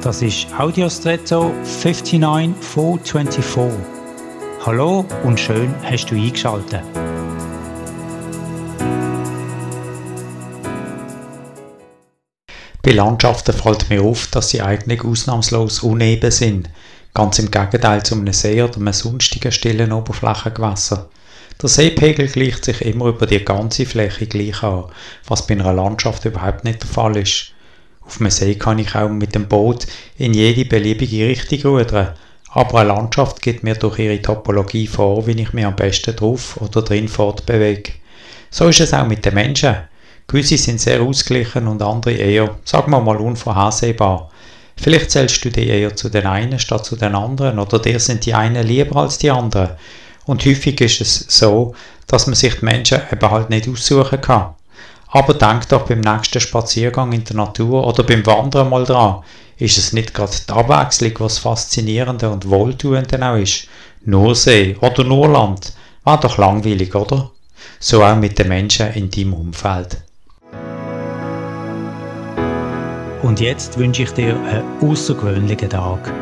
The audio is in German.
Das ist Audiostretto 59424. Hallo und schön hast du eingeschaltet. Bei Landschaften fällt mir auf, dass sie eigentlich ausnahmslos uneben sind. Ganz im Gegenteil zu einem See oder einem sonstigen stillen Oberflächengewässer. Der Seepegel gleicht sich immer über die ganze Fläche gleich an, was bei einer Landschaft überhaupt nicht der Fall ist. Auf einem See kann ich auch mit dem Boot in jede beliebige Richtung rudern, aber eine Landschaft gibt mir durch ihre Topologie vor, wie ich mich am besten drauf oder drin fortbewege. So ist es auch mit den Menschen. Gewisse sind sehr ausgeglichen und andere eher, sagen wir mal, unvorhersehbar. Vielleicht zählst du dich eher zu den einen statt zu den anderen oder dir sind die einen lieber als die anderen. Und häufig ist es so, dass man sich die Menschen eben halt nicht aussuchen kann. Aber denk doch beim nächsten Spaziergang in der Natur oder beim Wandern mal dran. Ist es nicht gerade die Abwechslung, was faszinierende und wohltuende auch ist? Nur See oder nur Land. War doch langweilig, oder? So auch mit den Menschen in deinem Umfeld. Und jetzt wünsche ich dir einen außergewöhnlichen Tag.